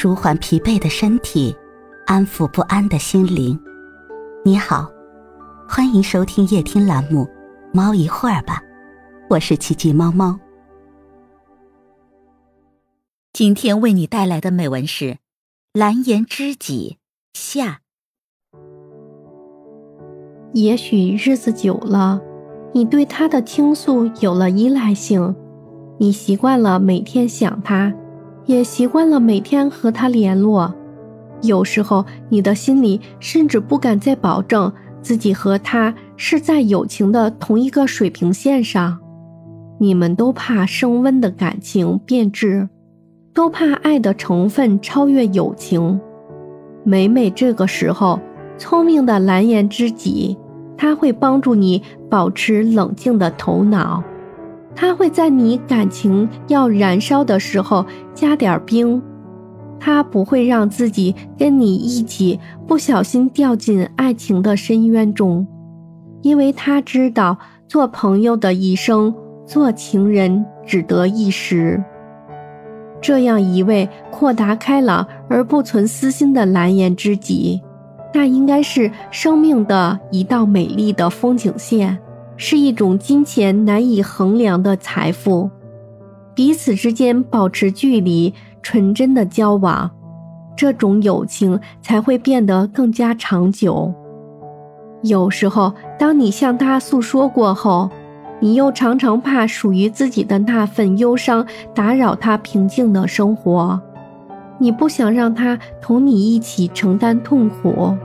舒缓疲惫的身体，安抚不安的心灵。你好，欢迎收听夜听栏目《猫一会儿吧》，我是奇迹猫猫。今天为你带来的美文是《蓝颜知己》下。也许日子久了，你对他的倾诉有了依赖性，你习惯了每天想他。也习惯了每天和他联络，有时候你的心里甚至不敢再保证自己和他是在友情的同一个水平线上。你们都怕升温的感情变质，都怕爱的成分超越友情。每每这个时候，聪明的蓝颜知己，他会帮助你保持冷静的头脑。他会在你感情要燃烧的时候加点冰，他不会让自己跟你一起不小心掉进爱情的深渊中，因为他知道做朋友的一生，做情人只得一时。这样一位豁达开朗而不存私心的蓝颜知己，那应该是生命的一道美丽的风景线。是一种金钱难以衡量的财富，彼此之间保持距离，纯真的交往，这种友情才会变得更加长久。有时候，当你向他诉说过后，你又常常怕属于自己的那份忧伤打扰他平静的生活，你不想让他同你一起承担痛苦。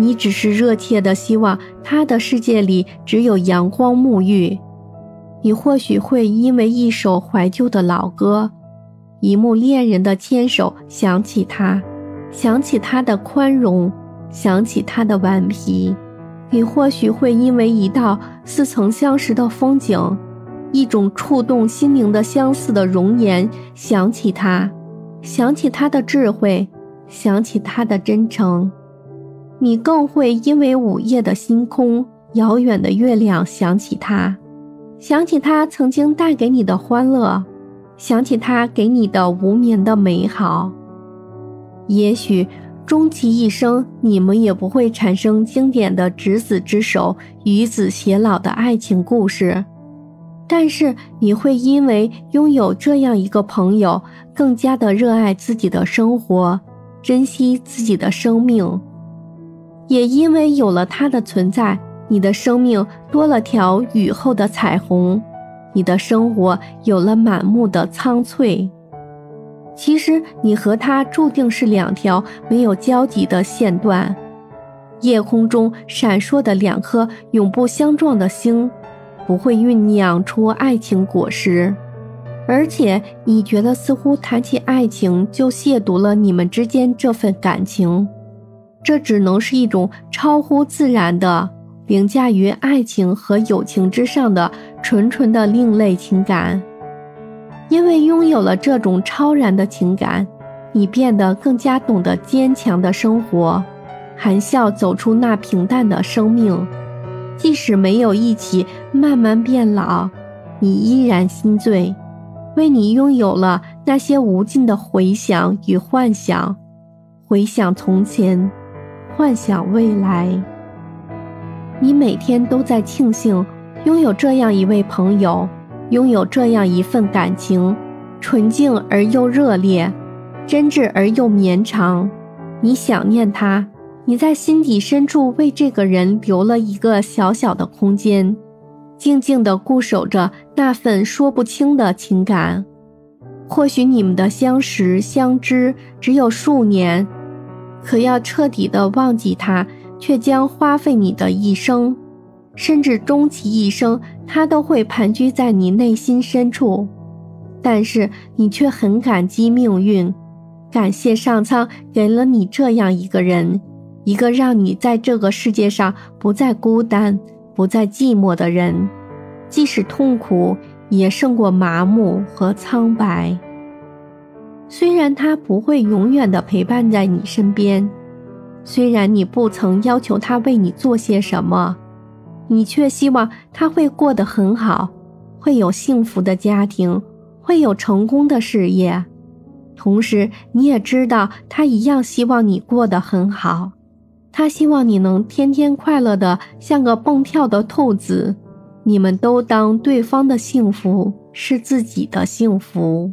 你只是热切的希望他的世界里只有阳光沐浴。你或许会因为一首怀旧的老歌，一幕恋人的牵手想起他，想起他的宽容，想起他的顽皮。你或许会因为一道似曾相识的风景，一种触动心灵的相似的容颜想起他，想起他的智慧，想起他的真诚。你更会因为午夜的星空、遥远的月亮想起他，想起他曾经带给你的欢乐，想起他给你的无眠的美好。也许终其一生，你们也不会产生经典的执子之手、与子偕老的爱情故事，但是你会因为拥有这样一个朋友，更加的热爱自己的生活，珍惜自己的生命。也因为有了它的存在，你的生命多了条雨后的彩虹，你的生活有了满目的苍翠。其实你和他注定是两条没有交集的线段，夜空中闪烁的两颗永不相撞的星，不会酝酿出爱情果实。而且你觉得似乎谈起爱情就亵渎了你们之间这份感情。这只能是一种超乎自然的、凌驾于爱情和友情之上的纯纯的另类情感。因为拥有了这种超然的情感，你变得更加懂得坚强的生活，含笑走出那平淡的生命。即使没有一起慢慢变老，你依然心醉，为你拥有了那些无尽的回想与幻想，回想从前。幻想未来，你每天都在庆幸拥有这样一位朋友，拥有这样一份感情，纯净而又热烈，真挚而又绵长。你想念他，你在心底深处为这个人留了一个小小的空间，静静地固守着那份说不清的情感。或许你们的相识相知只有数年。可要彻底的忘记他，却将花费你的一生，甚至终其一生，他都会盘踞在你内心深处。但是你却很感激命运，感谢上苍给了你这样一个人，一个让你在这个世界上不再孤单、不再寂寞的人。即使痛苦，也胜过麻木和苍白。虽然他不会永远的陪伴在你身边，虽然你不曾要求他为你做些什么，你却希望他会过得很好，会有幸福的家庭，会有成功的事业。同时，你也知道他一样希望你过得很好，他希望你能天天快乐的像个蹦跳的兔子。你们都当对方的幸福是自己的幸福。